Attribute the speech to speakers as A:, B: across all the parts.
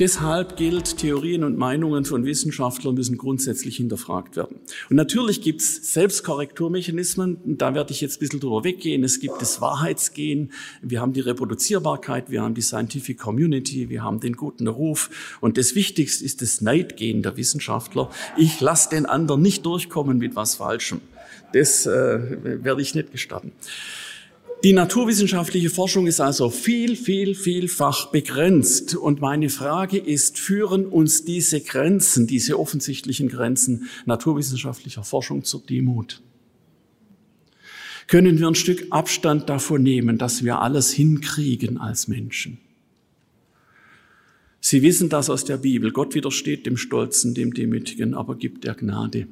A: Deshalb gilt, Theorien und Meinungen von Wissenschaftlern müssen grundsätzlich hinterfragt werden. Und natürlich gibt es Selbstkorrekturmechanismen, da werde ich jetzt ein bisschen drüber weggehen. Es gibt das Wahrheitsgehen, wir haben die Reproduzierbarkeit, wir haben die Scientific Community, wir haben den guten Ruf. Und das Wichtigste ist das Neidgehen der Wissenschaftler. Ich lasse den anderen nicht durchkommen mit was Falschem. Das äh, werde ich nicht gestatten. Die naturwissenschaftliche Forschung ist also viel, viel, vielfach begrenzt. Und meine Frage ist, führen uns diese Grenzen, diese offensichtlichen Grenzen naturwissenschaftlicher Forschung zur Demut? Können wir ein Stück Abstand davon nehmen, dass wir alles hinkriegen als Menschen? Sie wissen das aus der Bibel. Gott widersteht dem Stolzen, dem Demütigen, aber gibt der Gnade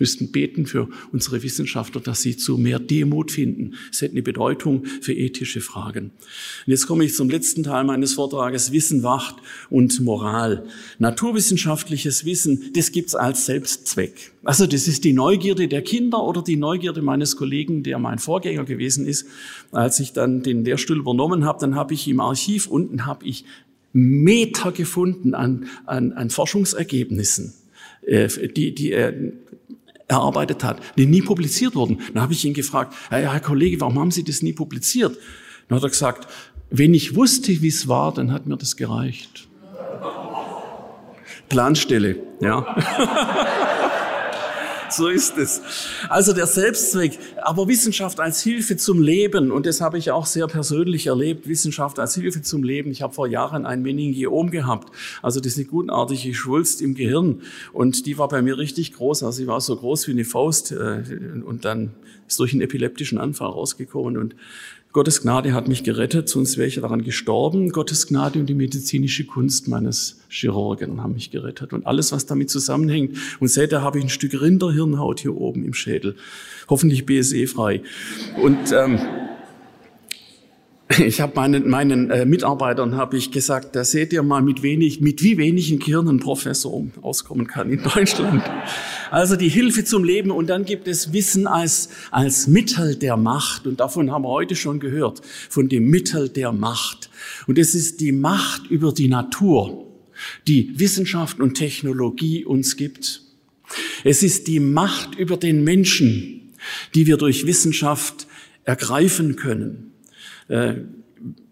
A: müssten beten für unsere Wissenschaftler, dass sie zu mehr Demut finden. Es hätte eine Bedeutung für ethische Fragen. Und jetzt komme ich zum letzten Teil meines Vortrages, Wissen, Wacht und Moral. Naturwissenschaftliches Wissen, das gibt's als Selbstzweck. Also das ist die Neugierde der Kinder oder die Neugierde meines Kollegen, der mein Vorgänger gewesen ist. Als ich dann den Lehrstuhl übernommen habe, dann habe ich im Archiv unten habe ich Meter gefunden an, an, an Forschungsergebnissen äh, die, die äh, erarbeitet hat, die nie publiziert wurden. Dann habe ich ihn gefragt, Herr Kollege, warum haben Sie das nie publiziert? Dann hat er gesagt, wenn ich wusste, wie es war, dann hat mir das gereicht. Planstelle, ja. so ist es. Also der Selbstzweck, aber Wissenschaft als Hilfe zum Leben, und das habe ich auch sehr persönlich erlebt, Wissenschaft als Hilfe zum Leben. Ich habe vor Jahren ein Meningiom gehabt, also das ist eine gutartige Schwulst im Gehirn, und die war bei mir richtig groß, also sie war so groß wie eine Faust, äh, und dann ist durch einen epileptischen Anfall rausgekommen, und Gottes Gnade hat mich gerettet, sonst wäre ich daran gestorben. Gottes Gnade und die medizinische Kunst meines Chirurgen haben mich gerettet. Und alles, was damit zusammenhängt. Und seitdem habe ich ein Stück Rinderhirnhaut hier oben im Schädel. Hoffentlich BSE-frei. Und ähm, ich habe meinen, meinen äh, Mitarbeitern habe ich gesagt, da seht ihr mal, mit wenig, mit wie wenigen Kirnen ein Professor auskommen kann in Deutschland. Also die Hilfe zum Leben und dann gibt es Wissen als, als Mittel der Macht und davon haben wir heute schon gehört, von dem Mittel der Macht. Und es ist die Macht über die Natur, die Wissenschaft und Technologie uns gibt. Es ist die Macht über den Menschen, die wir durch Wissenschaft ergreifen können. Äh,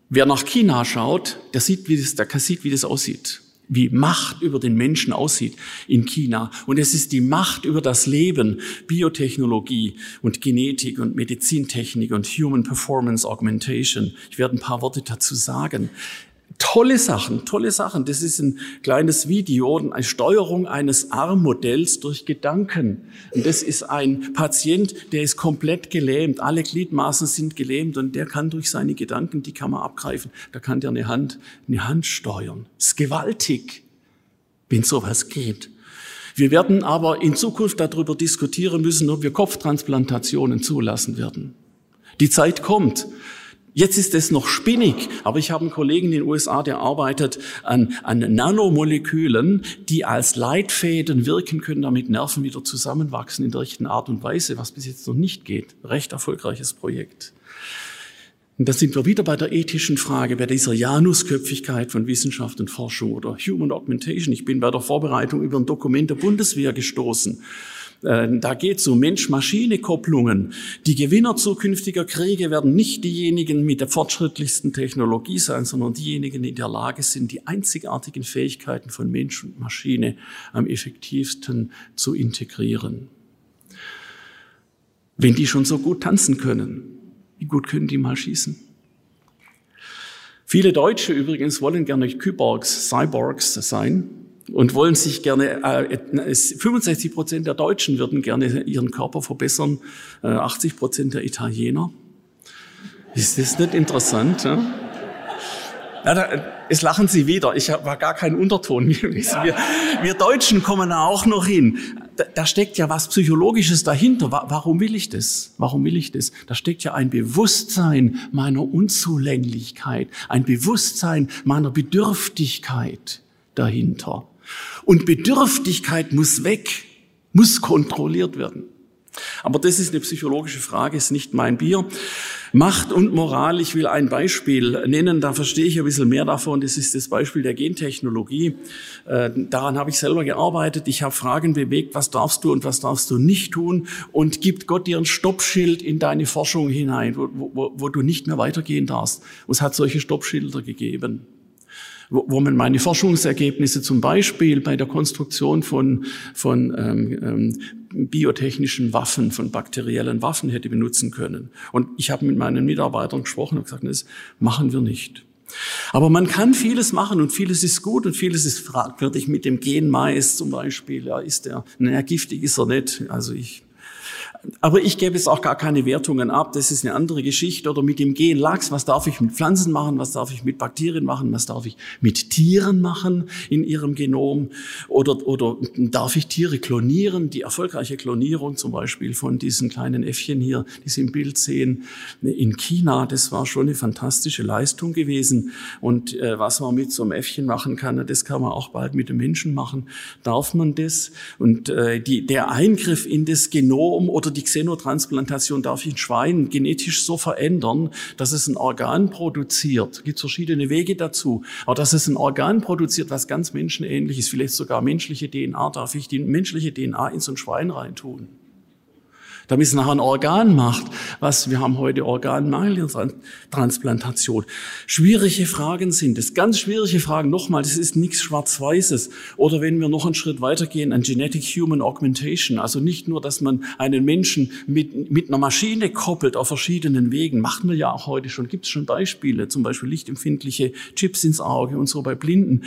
A: wer nach China schaut, der sieht, wie das, der sieht, wie das aussieht wie Macht über den Menschen aussieht in China. Und es ist die Macht über das Leben, Biotechnologie und Genetik und Medizintechnik und Human Performance Augmentation. Ich werde ein paar Worte dazu sagen. Tolle Sachen, tolle Sachen. Das ist ein kleines Video, eine Steuerung eines Armmodells durch Gedanken. Und das ist ein Patient, der ist komplett gelähmt. Alle Gliedmaßen sind gelähmt und der kann durch seine Gedanken, die kann man abgreifen. Da kann der eine Hand, eine Hand steuern. Das ist gewaltig, wenn sowas geht. Wir werden aber in Zukunft darüber diskutieren müssen, ob wir Kopftransplantationen zulassen werden. Die Zeit kommt. Jetzt ist es noch spinnig, aber ich habe einen Kollegen in den USA, der arbeitet an, an Nanomolekülen, die als Leitfäden wirken können, damit Nerven wieder zusammenwachsen in der richtigen Art und Weise, was bis jetzt noch nicht geht. Recht erfolgreiches Projekt. Und da sind wir wieder bei der ethischen Frage, bei dieser Janusköpfigkeit von Wissenschaft und Forschung oder Human Augmentation. Ich bin bei der Vorbereitung über ein Dokument der Bundeswehr gestoßen. Äh, da geht es um Mensch-Maschine-Kopplungen. Die Gewinner zukünftiger Kriege werden nicht diejenigen mit der fortschrittlichsten Technologie sein, sondern diejenigen, die in der Lage sind, die einzigartigen Fähigkeiten von Mensch und Maschine am effektivsten zu integrieren. Wenn die schon so gut tanzen können, wie gut können die mal schießen? Viele Deutsche übrigens wollen gerne Kyborgs, Cyborgs sein und wollen sich gerne, äh, 65 Prozent der Deutschen würden gerne ihren Körper verbessern, äh, 80 Prozent der Italiener. Ist das nicht interessant? Ja? Ja, da, es lachen Sie wieder. Ich war gar kein Unterton. Wir, wir Deutschen kommen da auch noch hin. Da, da steckt ja was Psychologisches dahinter. Warum will ich das? Warum will ich das? Da steckt ja ein Bewusstsein meiner Unzulänglichkeit, ein Bewusstsein meiner Bedürftigkeit dahinter. Und Bedürftigkeit muss weg, muss kontrolliert werden. Aber das ist eine psychologische Frage, ist nicht mein Bier. Macht und Moral, ich will ein Beispiel nennen, da verstehe ich ein bisschen mehr davon. Das ist das Beispiel der Gentechnologie. Äh, daran habe ich selber gearbeitet. Ich habe Fragen bewegt, was darfst du und was darfst du nicht tun? Und gibt Gott dir ein Stoppschild in deine Forschung hinein, wo, wo, wo du nicht mehr weitergehen darfst. Und es hat solche Stoppschilder gegeben wo, wo man meine Forschungsergebnisse zum Beispiel bei der Konstruktion von, von ähm, ähm, biotechnischen Waffen, von bakteriellen Waffen hätte benutzen können. Und ich habe mit meinen Mitarbeitern gesprochen und gesagt, das machen wir nicht. Aber man kann vieles machen und vieles ist gut und vieles ist fragwürdig mit dem Genmais zum Beispiel. Ja, ist der, naja, giftig ist er nicht. Also ich aber ich gebe jetzt auch gar keine Wertungen ab. Das ist eine andere Geschichte. Oder mit dem Gen Lachs. Was darf ich mit Pflanzen machen? Was darf ich mit Bakterien machen? Was darf ich mit Tieren machen in ihrem Genom? Oder, oder darf ich Tiere klonieren? Die erfolgreiche Klonierung zum Beispiel von diesen kleinen Äffchen hier, die Sie im Bild sehen, in China, das war schon eine fantastische Leistung gewesen. Und äh, was man mit so einem Äffchen machen kann, das kann man auch bald mit dem Menschen machen. Darf man das? Und äh, die, der Eingriff in das Genom oder die Xenotransplantation darf ich ein Schwein genetisch so verändern, dass es ein Organ produziert. Es gibt verschiedene Wege dazu. Aber dass es ein Organ produziert, was ganz menschenähnlich ist, vielleicht sogar menschliche DNA, darf ich die menschliche DNA in so ein Schwein reintun damit es nachher ein Organ macht. Was, wir haben heute Organmangel-Transplantation. Schwierige Fragen sind es, ganz schwierige Fragen. Nochmal, das ist nichts Schwarz-Weißes. Oder wenn wir noch einen Schritt weitergehen, an Genetic Human Augmentation. Also nicht nur, dass man einen Menschen mit, mit einer Maschine koppelt auf verschiedenen Wegen. Machen wir ja auch heute schon. Gibt es schon Beispiele, zum Beispiel lichtempfindliche Chips ins Auge und so bei Blinden.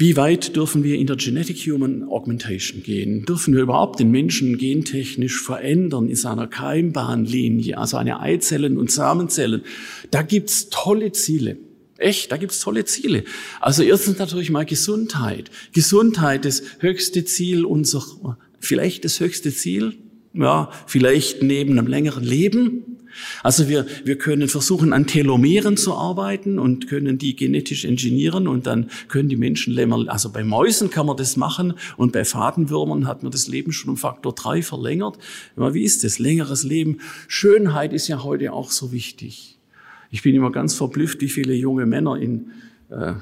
A: Wie weit dürfen wir in der Genetic Human Augmentation gehen? Dürfen wir überhaupt den Menschen gentechnisch verändern in seiner Keimbahnlinie, also eine Eizellen und Samenzellen? Da gibt's tolle Ziele. Echt, da gibt's tolle Ziele. Also erstens natürlich mal Gesundheit. Gesundheit, das höchste Ziel unserer, vielleicht das höchste Ziel, ja, vielleicht neben einem längeren Leben, also wir, wir können versuchen, an Telomeren zu arbeiten und können die genetisch engineieren und dann können die Menschen länger, also bei Mäusen kann man das machen und bei Fadenwürmern hat man das Leben schon um Faktor drei verlängert. Aber wie ist das? Längeres Leben. Schönheit ist ja heute auch so wichtig. Ich bin immer ganz verblüfft, wie viele junge Männer in äh,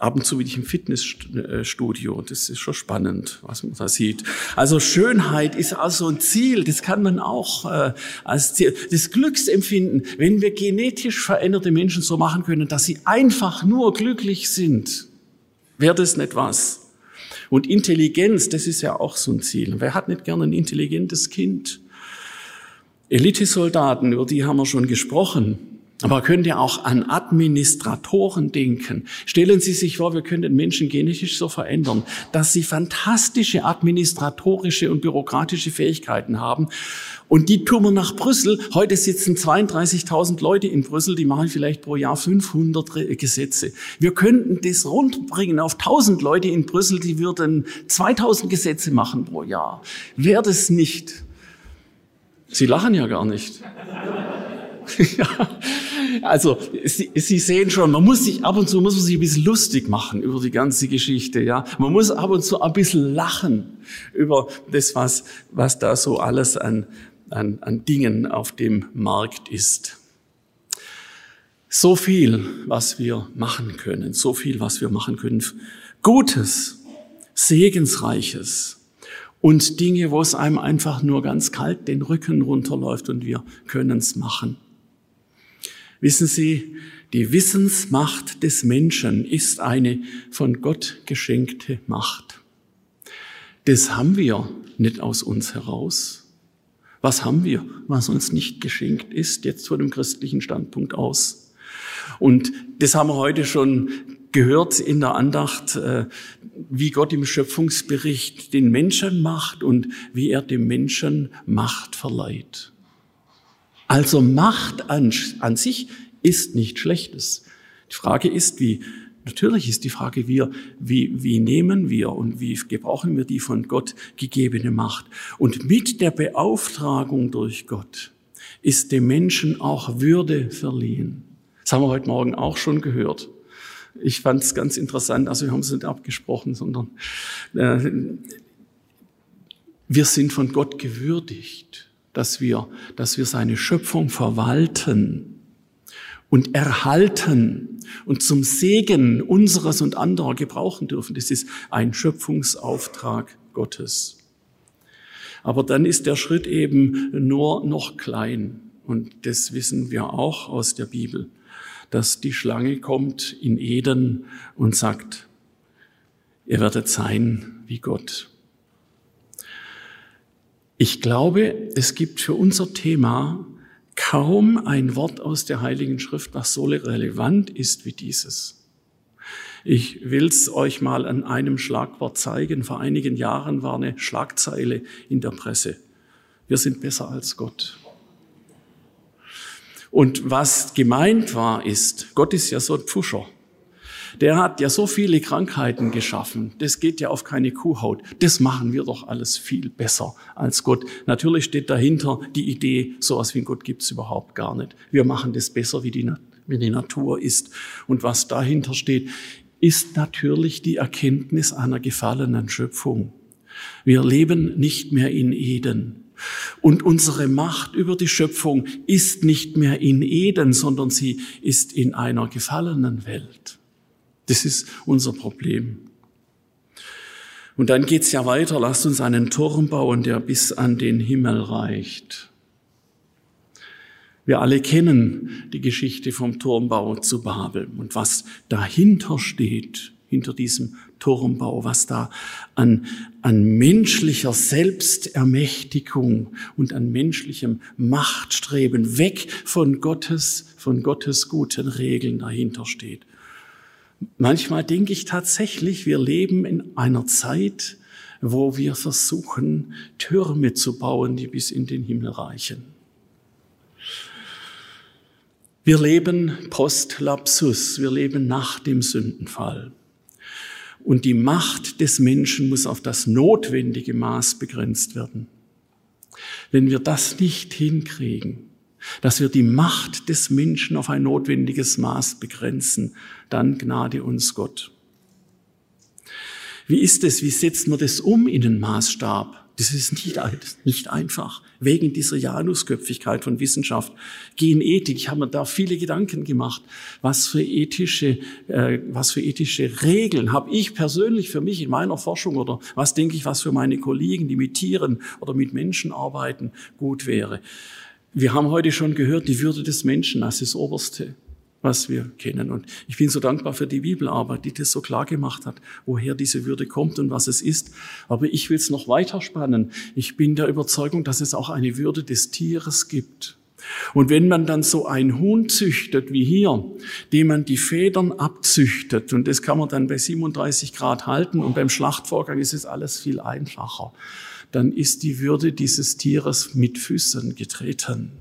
A: ab und zu bin ich im Fitnessstudio. Das ist schon spannend, was man da sieht. Also Schönheit ist also ein Ziel. Das kann man auch äh, als Ziel. Das Glücksempfinden, wenn wir genetisch veränderte Menschen so machen können, dass sie einfach nur glücklich sind, wäre das nicht was. Und Intelligenz, das ist ja auch so ein Ziel. Wer hat nicht gerne ein intelligentes Kind? Elitesoldaten, über die haben wir schon gesprochen. Aber könnt ihr auch an Administratoren denken? Stellen Sie sich vor, wir können Menschen genetisch so verändern, dass sie fantastische administratorische und bürokratische Fähigkeiten haben. Und die tun wir nach Brüssel. Heute sitzen 32.000 Leute in Brüssel, die machen vielleicht pro Jahr 500 Gesetze. Wir könnten das rundbringen auf 1000 Leute in Brüssel, die würden 2000 Gesetze machen pro Jahr. Wäre das nicht? Sie lachen ja gar nicht. ja. Also Sie, Sie sehen schon, man muss sich ab und zu muss man sich ein bisschen lustig machen über die ganze Geschichte. Ja, man muss ab und zu ein bisschen lachen über das, was was da so alles an an, an Dingen auf dem Markt ist. So viel, was wir machen können, so viel, was wir machen können. Gutes, Segensreiches und Dinge, wo es einem einfach nur ganz kalt den Rücken runterläuft und wir können es machen. Wissen Sie, die Wissensmacht des Menschen ist eine von Gott geschenkte Macht. Das haben wir nicht aus uns heraus. Was haben wir, was uns nicht geschenkt ist, jetzt von dem christlichen Standpunkt aus? Und das haben wir heute schon gehört in der Andacht, äh, wie Gott im Schöpfungsbericht den Menschen macht und wie er dem Menschen Macht verleiht. Also Macht an, an sich ist nicht Schlechtes. Die Frage ist, wie, natürlich ist die Frage, wie, wie, wie nehmen wir und wie gebrauchen wir die von Gott gegebene Macht. Und mit der Beauftragung durch Gott ist dem Menschen auch Würde verliehen. Das haben wir heute Morgen auch schon gehört. Ich fand es ganz interessant, also wir haben es nicht abgesprochen, sondern äh, Wir sind von Gott gewürdigt, dass wir, dass wir seine Schöpfung verwalten und erhalten und zum Segen unseres und anderer gebrauchen dürfen. Das ist ein Schöpfungsauftrag Gottes. Aber dann ist der Schritt eben nur noch klein. Und das wissen wir auch aus der Bibel, dass die Schlange kommt in Eden und sagt, ihr werdet sein wie Gott. Ich glaube, es gibt für unser Thema kaum ein Wort aus der Heiligen Schrift, was so relevant ist wie dieses. Ich will's euch mal an einem Schlagwort zeigen. Vor einigen Jahren war eine Schlagzeile in der Presse. Wir sind besser als Gott. Und was gemeint war, ist, Gott ist ja so ein Pfuscher. Der hat ja so viele Krankheiten geschaffen. Das geht ja auf keine Kuhhaut. Das machen wir doch alles viel besser als Gott. Natürlich steht dahinter die Idee, sowas wie ein Gott gibt's überhaupt gar nicht. Wir machen das besser, wie die, wie die Natur ist. Und was dahinter steht, ist natürlich die Erkenntnis einer gefallenen Schöpfung. Wir leben nicht mehr in Eden. Und unsere Macht über die Schöpfung ist nicht mehr in Eden, sondern sie ist in einer gefallenen Welt. Das ist unser Problem. Und dann geht's ja weiter. Lasst uns einen Turm bauen, der bis an den Himmel reicht. Wir alle kennen die Geschichte vom Turmbau zu Babel und was dahinter steht, hinter diesem Turmbau, was da an, an menschlicher Selbstermächtigung und an menschlichem Machtstreben weg von Gottes, von Gottes guten Regeln dahinter steht. Manchmal denke ich tatsächlich, wir leben in einer Zeit, wo wir versuchen, Türme zu bauen, die bis in den Himmel reichen. Wir leben post lapsus, wir leben nach dem Sündenfall. Und die Macht des Menschen muss auf das notwendige Maß begrenzt werden. Wenn wir das nicht hinkriegen, dass wir die Macht des Menschen auf ein notwendiges Maß begrenzen, dann gnade uns Gott. Wie ist es? Wie setzt man das um in den Maßstab? Das ist nicht, nicht einfach. Wegen dieser Janusköpfigkeit von Wissenschaft. Genethik, ich habe mir da viele Gedanken gemacht. Was für ethische, äh, was für ethische Regeln habe ich persönlich für mich in meiner Forschung oder was denke ich, was für meine Kollegen, die mit Tieren oder mit Menschen arbeiten, gut wäre. Wir haben heute schon gehört, die Würde des Menschen als das Oberste, was wir kennen. Und ich bin so dankbar für die Bibelarbeit, die das so klar gemacht hat, woher diese Würde kommt und was es ist. Aber ich will es noch weiter spannen. Ich bin der Überzeugung, dass es auch eine Würde des Tieres gibt. Und wenn man dann so ein Huhn züchtet wie hier, dem man die Federn abzüchtet, und das kann man dann bei 37 Grad halten, und beim Schlachtvorgang ist es alles viel einfacher dann ist die Würde dieses Tieres mit Füßen getreten.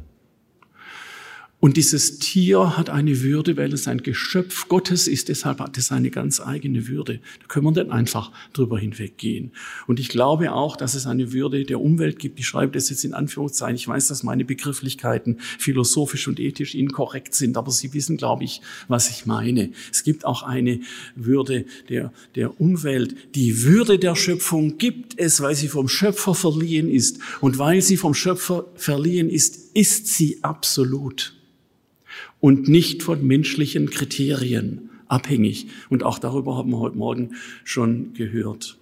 A: Und dieses Tier hat eine Würde, weil es ein Geschöpf Gottes ist, deshalb hat es eine ganz eigene Würde. Da können wir nicht einfach drüber hinweggehen. Und ich glaube auch, dass es eine Würde der Umwelt gibt. Ich schreibe das jetzt in Anführungszeichen. Ich weiß, dass meine Begrifflichkeiten philosophisch und ethisch inkorrekt sind, aber Sie wissen, glaube ich, was ich meine. Es gibt auch eine Würde der, der Umwelt. Die Würde der Schöpfung gibt es, weil sie vom Schöpfer verliehen ist. Und weil sie vom Schöpfer verliehen ist, ist sie absolut und nicht von menschlichen Kriterien abhängig. Und auch darüber haben wir heute Morgen schon gehört.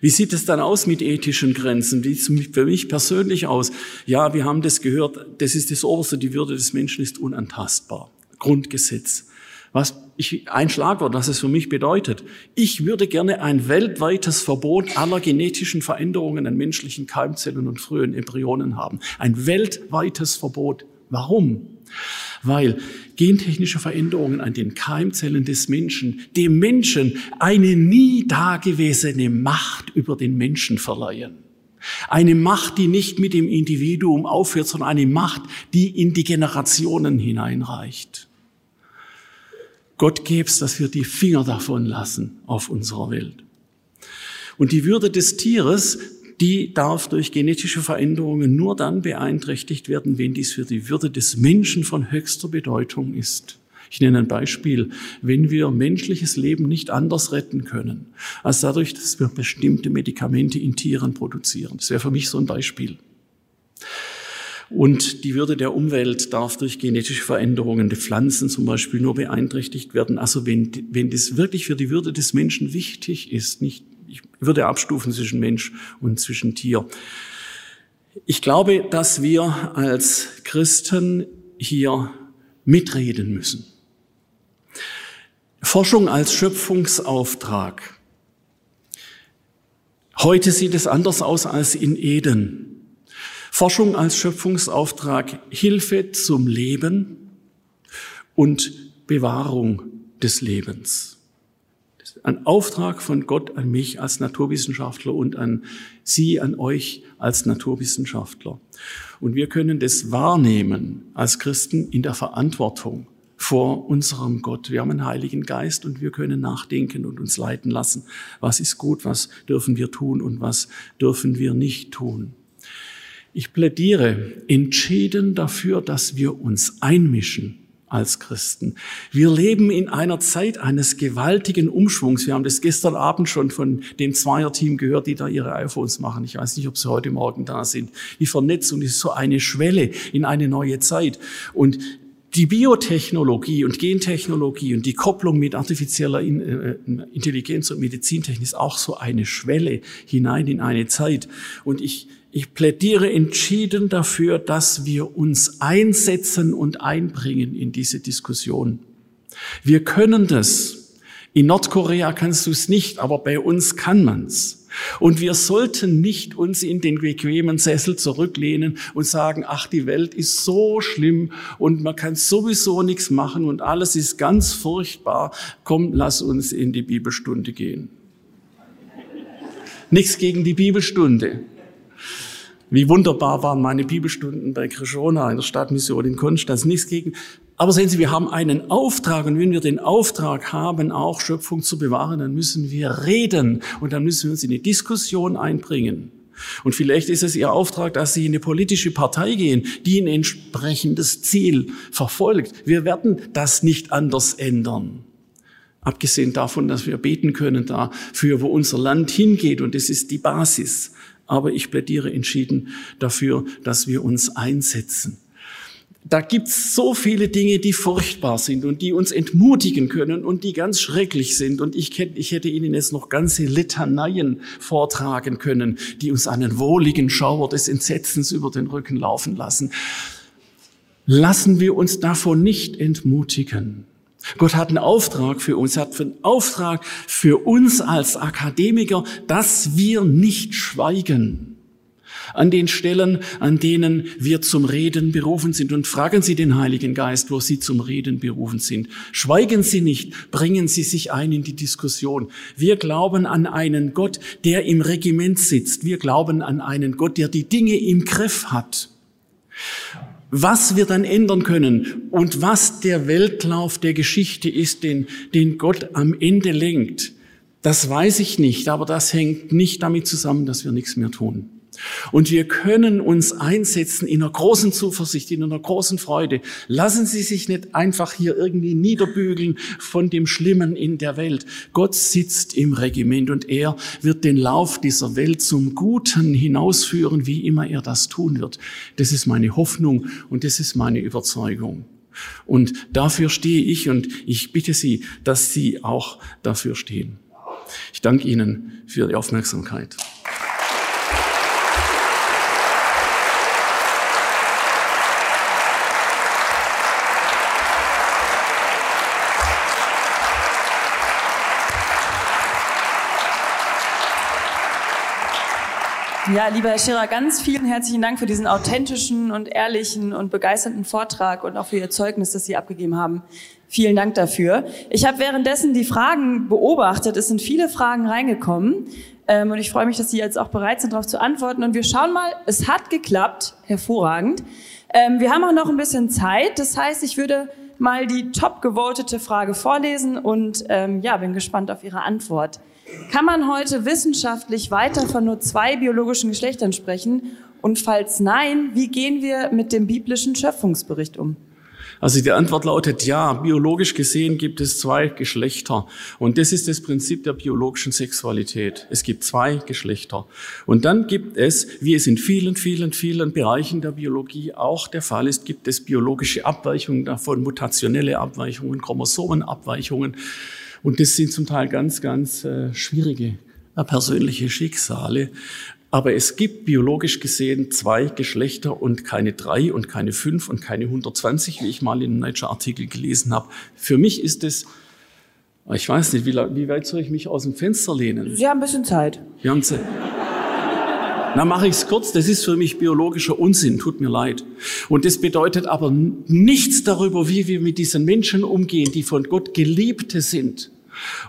A: Wie sieht es dann aus mit ethischen Grenzen? Wie sieht es für mich persönlich aus? Ja, wir haben das gehört, das ist das Oberste, die Würde des Menschen ist unantastbar. Grundgesetz. Was ich, ein Schlagwort, was es für mich bedeutet. Ich würde gerne ein weltweites Verbot aller genetischen Veränderungen an menschlichen Keimzellen und frühen Embryonen haben. Ein weltweites Verbot. Warum? Weil gentechnische Veränderungen an den Keimzellen des Menschen dem Menschen eine nie dagewesene Macht über den Menschen verleihen. Eine Macht, die nicht mit dem Individuum aufhört, sondern eine Macht, die in die Generationen hineinreicht. Gott gäb's, dass wir die Finger davon lassen auf unserer Welt. Und die Würde des Tieres die darf durch genetische Veränderungen nur dann beeinträchtigt werden, wenn dies für die Würde des Menschen von höchster Bedeutung ist. Ich nenne ein Beispiel. Wenn wir menschliches Leben nicht anders retten können, als dadurch, dass wir bestimmte Medikamente in Tieren produzieren. Das wäre für mich so ein Beispiel. Und die Würde der Umwelt darf durch genetische Veränderungen der Pflanzen zum Beispiel nur beeinträchtigt werden. Also wenn, wenn das wirklich für die Würde des Menschen wichtig ist, nicht, ich würde abstufen zwischen Mensch und zwischen Tier. Ich glaube, dass wir als Christen hier mitreden müssen. Forschung als Schöpfungsauftrag. Heute sieht es anders aus als in Eden. Forschung als Schöpfungsauftrag, Hilfe zum Leben und Bewahrung des Lebens. Ein Auftrag von Gott an mich als Naturwissenschaftler und an Sie, an euch als Naturwissenschaftler. Und wir können das wahrnehmen als Christen in der Verantwortung vor unserem Gott. Wir haben einen Heiligen Geist und wir können nachdenken und uns leiten lassen. Was ist gut, was dürfen wir tun und was dürfen wir nicht tun. Ich plädiere entschieden dafür, dass wir uns einmischen als Christen. Wir leben in einer Zeit eines gewaltigen Umschwungs. Wir haben das gestern Abend schon von dem Zweierteam gehört, die da ihre iPhones machen. Ich weiß nicht, ob sie heute Morgen da sind. Die Vernetzung ist so eine Schwelle in eine neue Zeit. Und die Biotechnologie und Gentechnologie und die Kopplung mit artifizieller äh, Intelligenz und Medizintechnik ist auch so eine Schwelle hinein in eine Zeit. Und ich, ich plädiere entschieden dafür, dass wir uns einsetzen und einbringen in diese Diskussion. Wir können das. In Nordkorea kannst du es nicht, aber bei uns kann man's. Und wir sollten nicht uns in den bequemen Sessel zurücklehnen und sagen, ach, die Welt ist so schlimm und man kann sowieso nichts machen und alles ist ganz furchtbar. Komm, lass uns in die Bibelstunde gehen. Nichts gegen die Bibelstunde. Wie wunderbar waren meine Bibelstunden bei Krishona in der Stadtmission in Konstanz. Nichts gegen. Aber sehen Sie, wir haben einen Auftrag und wenn wir den Auftrag haben, auch Schöpfung zu bewahren, dann müssen wir reden und dann müssen wir uns in die Diskussion einbringen. Und vielleicht ist es Ihr Auftrag, dass Sie in eine politische Partei gehen, die ein entsprechendes Ziel verfolgt. Wir werden das nicht anders ändern. Abgesehen davon, dass wir beten können dafür, wo unser Land hingeht. Und das ist die Basis. Aber ich plädiere entschieden dafür, dass wir uns einsetzen. Da gibt's so viele Dinge, die furchtbar sind und die uns entmutigen können und die ganz schrecklich sind. Und ich, ich hätte Ihnen jetzt noch ganze Litaneien vortragen können, die uns einen wohligen Schauer des Entsetzens über den Rücken laufen lassen. Lassen wir uns davon nicht entmutigen. Gott hat einen Auftrag für uns, hat einen Auftrag für uns als Akademiker, dass wir nicht schweigen. An den Stellen, an denen wir zum Reden berufen sind. Und fragen Sie den Heiligen Geist, wo Sie zum Reden berufen sind. Schweigen Sie nicht, bringen Sie sich ein in die Diskussion. Wir glauben an einen Gott, der im Regiment sitzt. Wir glauben an einen Gott, der die Dinge im Griff hat. Was wir dann ändern können und was der Weltlauf der Geschichte ist, den, den Gott am Ende lenkt, das weiß ich nicht, aber das hängt nicht damit zusammen, dass wir nichts mehr tun. Und wir können uns einsetzen in einer großen Zuversicht, in einer großen Freude. Lassen Sie sich nicht einfach hier irgendwie niederbügeln von dem Schlimmen in der Welt. Gott sitzt im Regiment und er wird den Lauf dieser Welt zum Guten hinausführen, wie immer er das tun wird. Das ist meine Hoffnung und das ist meine Überzeugung. Und dafür stehe ich und ich bitte Sie, dass Sie auch dafür stehen. Ich danke Ihnen für die Aufmerksamkeit.
B: Ja, lieber Herr Scherer, ganz vielen herzlichen Dank für diesen authentischen und ehrlichen und begeisternden Vortrag und auch für Ihr Zeugnis, das Sie abgegeben haben. Vielen Dank dafür. Ich habe währenddessen die Fragen beobachtet. Es sind viele Fragen reingekommen. Ähm, und ich freue mich, dass Sie jetzt auch bereit sind, darauf zu antworten. Und wir schauen mal, es hat geklappt. Hervorragend. Ähm, wir haben auch noch ein bisschen Zeit. Das heißt, ich würde mal die top gewotete Frage vorlesen und ähm, ja, bin gespannt auf Ihre Antwort. Kann man heute wissenschaftlich weiter von nur zwei biologischen Geschlechtern sprechen? Und falls nein, wie gehen wir mit dem biblischen Schöpfungsbericht um?
A: Also die Antwort lautet ja, biologisch gesehen gibt es zwei Geschlechter. Und das ist das Prinzip der biologischen Sexualität. Es gibt zwei Geschlechter. Und dann gibt es, wie es in vielen, vielen, vielen Bereichen der Biologie auch der Fall ist, gibt es biologische Abweichungen davon, mutationelle Abweichungen, Chromosomenabweichungen. Und das sind zum Teil ganz, ganz äh, schwierige äh, persönliche Schicksale. Aber es gibt biologisch gesehen zwei Geschlechter und keine drei und keine fünf und keine 120, wie ich mal in einem Nature-Artikel gelesen habe. Für mich ist es, ich weiß nicht, wie, wie, weit soll ich mich aus dem Fenster lehnen?
B: Sie haben ein bisschen Zeit.
A: Wir haben Zeit. Na, mache ich es kurz. Das ist für mich biologischer Unsinn. Tut mir leid. Und das bedeutet aber nichts darüber, wie wir mit diesen Menschen umgehen, die von Gott Geliebte sind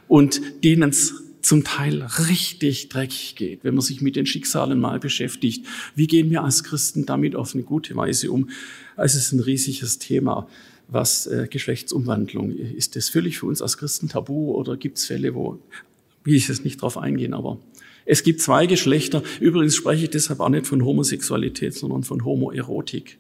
A: und denen es zum Teil richtig dreckig geht, wenn man sich mit den Schicksalen mal beschäftigt. Wie gehen wir als Christen damit auf eine gute Weise um? Es ist ein riesiges Thema, was äh, Geschlechtsumwandlung ist. Das völlig für uns als Christen tabu oder gibt es Fälle, wo will ich jetzt nicht drauf eingehen, aber es gibt zwei Geschlechter. Übrigens spreche ich deshalb auch nicht von Homosexualität, sondern von Homoerotik.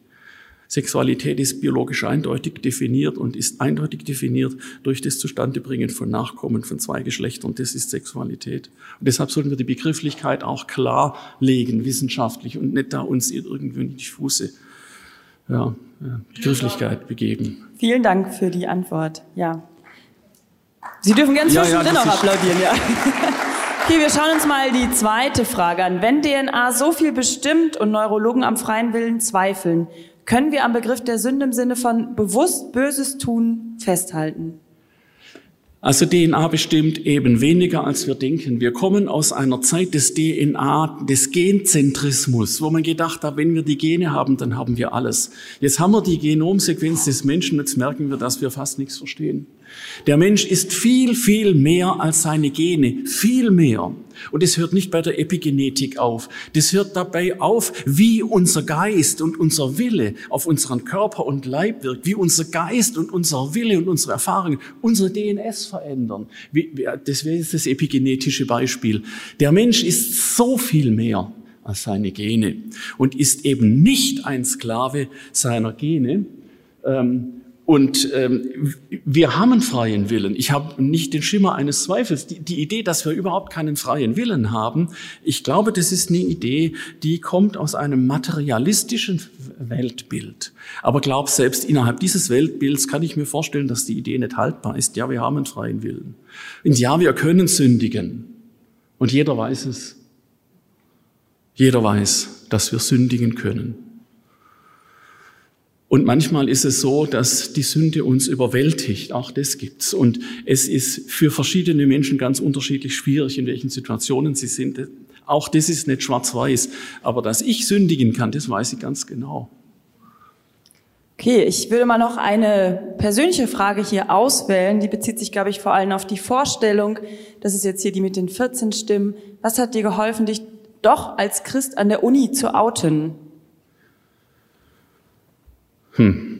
A: Sexualität ist biologisch eindeutig definiert und ist eindeutig definiert durch das Zustandebringen von Nachkommen von zwei Geschlechtern. Das ist Sexualität. Und deshalb sollten wir die Begrifflichkeit auch klar legen, wissenschaftlich, und nicht da uns irgendwie in die Fuße ja, Begrifflichkeit begeben.
B: Vielen Dank für die Antwort. Ja. Sie dürfen ganz zwischendrin ja, ja, auch applaudieren, ja. Okay, wir schauen uns mal die zweite Frage an. Wenn DNA so viel bestimmt und Neurologen am freien Willen zweifeln, können wir am Begriff der Sünde im Sinne von bewusst Böses tun festhalten?
A: Also DNA bestimmt eben weniger, als wir denken. Wir kommen aus einer Zeit des DNA, des Genzentrismus, wo man gedacht hat, wenn wir die Gene haben, dann haben wir alles. Jetzt haben wir die Genomsequenz des Menschen, jetzt merken wir, dass wir fast nichts verstehen. Der Mensch ist viel, viel mehr als seine Gene, viel mehr. Und es hört nicht bei der Epigenetik auf. Das hört dabei auf, wie unser Geist und unser Wille auf unseren Körper und Leib wirkt, wie unser Geist und unser Wille und unsere Erfahrungen unsere DNS verändern. Das wäre das epigenetische Beispiel. Der Mensch ist so viel mehr als seine Gene und ist eben nicht ein Sklave seiner Gene. Ähm, und ähm, wir haben freien Willen. Ich habe nicht den Schimmer eines Zweifels. Die, die, Idee, dass wir überhaupt keinen freien Willen haben, ich glaube, das ist eine Idee, die kommt aus einem materialistischen Weltbild. Aber glaub selbst innerhalb dieses Weltbilds kann ich mir vorstellen, dass die Idee nicht haltbar ist. Ja, wir haben einen freien Willen. Und ja, wir können sündigen. Und jeder weiß es. Jeder weiß, dass wir sündigen können. Und manchmal ist es so, dass die Sünde uns überwältigt. Auch das gibt's. Und es ist für verschiedene Menschen ganz unterschiedlich schwierig, in welchen Situationen sie sind. Auch das ist nicht schwarz-weiß. Aber dass ich sündigen kann, das weiß ich ganz genau.
B: Okay, ich würde mal noch eine persönliche Frage hier auswählen. Die bezieht sich, glaube ich, vor allem auf die Vorstellung. Das ist jetzt hier die mit den 14 Stimmen. Was hat dir geholfen, dich doch als Christ an der Uni zu outen?
A: Hm.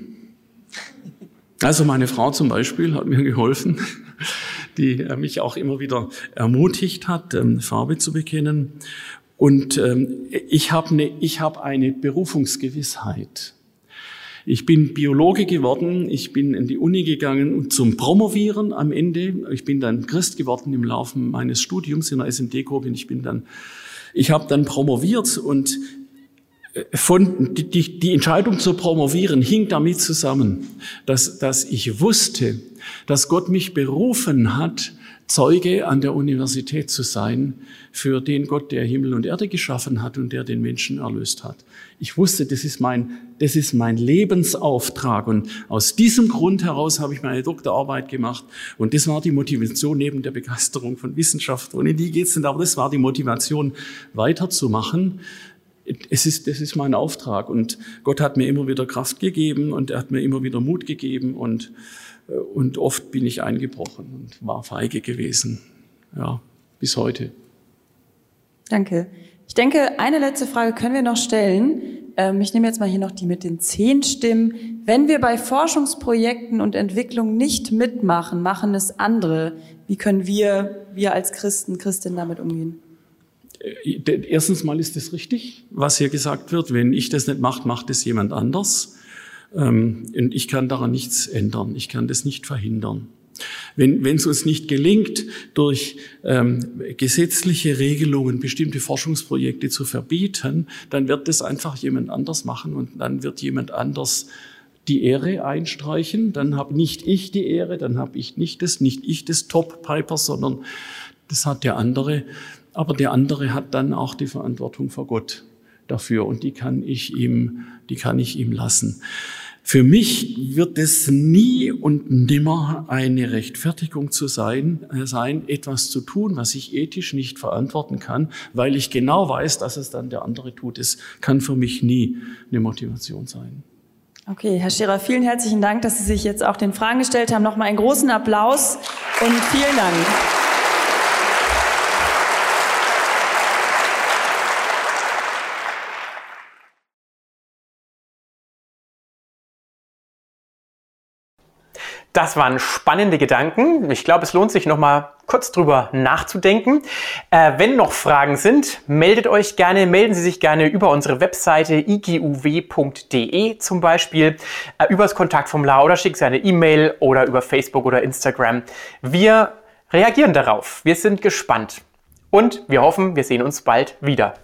A: Also meine Frau zum Beispiel hat mir geholfen, die äh, mich auch immer wieder ermutigt hat, ähm, Farbe zu bekennen. Und ähm, ich habe eine, ich hab eine Berufungsgewissheit. Ich bin Biologe geworden, ich bin in die Uni gegangen zum Promovieren am Ende. Ich bin dann Christ geworden im Laufe meines Studiums in der SMD-Gruppe. Ich bin dann, ich habe dann promoviert und von, die, die Entscheidung zu promovieren hing damit zusammen, dass, dass ich wusste, dass Gott mich berufen hat, Zeuge an der Universität zu sein, für den Gott, der Himmel und Erde geschaffen hat und der den Menschen erlöst hat. Ich wusste, das ist mein, das ist mein Lebensauftrag. Und aus diesem Grund heraus habe ich meine Doktorarbeit gemacht. Und das war die Motivation neben der Begeisterung von Wissenschaft. Und in die geht's nicht, aber das war die Motivation, weiterzumachen es ist, das ist mein Auftrag. Und Gott hat mir immer wieder Kraft gegeben und er hat mir immer wieder Mut gegeben und, äh, und oft bin ich eingebrochen und war feige gewesen. Ja, bis heute.
B: Danke. Ich denke, eine letzte Frage können wir noch stellen. Ähm, ich nehme jetzt mal hier noch die mit den zehn Stimmen. Wenn wir bei Forschungsprojekten und Entwicklung nicht mitmachen, machen es andere. Wie können wir, wir als Christen, Christinnen damit umgehen?
A: Äh, erstens mal ist es richtig, was hier gesagt wird. Wenn ich das nicht mache, macht es jemand anders. Ähm, und ich kann daran nichts ändern. Ich kann das nicht verhindern. Wenn, wenn es uns nicht gelingt, durch ähm, gesetzliche Regelungen bestimmte Forschungsprojekte zu verbieten, dann wird das einfach jemand anders machen und dann wird jemand anders die Ehre einstreichen. Dann habe nicht ich die Ehre, dann habe ich nicht das, nicht ich das Top Piper, sondern das hat der andere. Aber der andere hat dann auch die Verantwortung vor Gott dafür und die kann ich ihm, die kann ich ihm lassen. Für mich wird es nie und nimmer eine Rechtfertigung zu sein, äh, sein, etwas zu tun, was ich ethisch nicht verantworten kann, weil ich genau weiß, dass es dann der andere tut. Es kann für mich nie eine Motivation sein.
B: Okay, Herr Scherer, vielen herzlichen Dank, dass Sie sich jetzt auch den Fragen gestellt haben. Nochmal einen großen Applaus und vielen Dank.
C: Das waren spannende Gedanken. Ich glaube, es lohnt sich noch mal kurz drüber nachzudenken. Äh, wenn noch Fragen sind, meldet euch gerne, melden Sie sich gerne über unsere Webseite iguw.de zum Beispiel, äh, übers Kontaktformular oder schickt Sie eine E-Mail oder über Facebook oder Instagram. Wir reagieren darauf. Wir sind gespannt und wir hoffen, wir sehen uns bald wieder.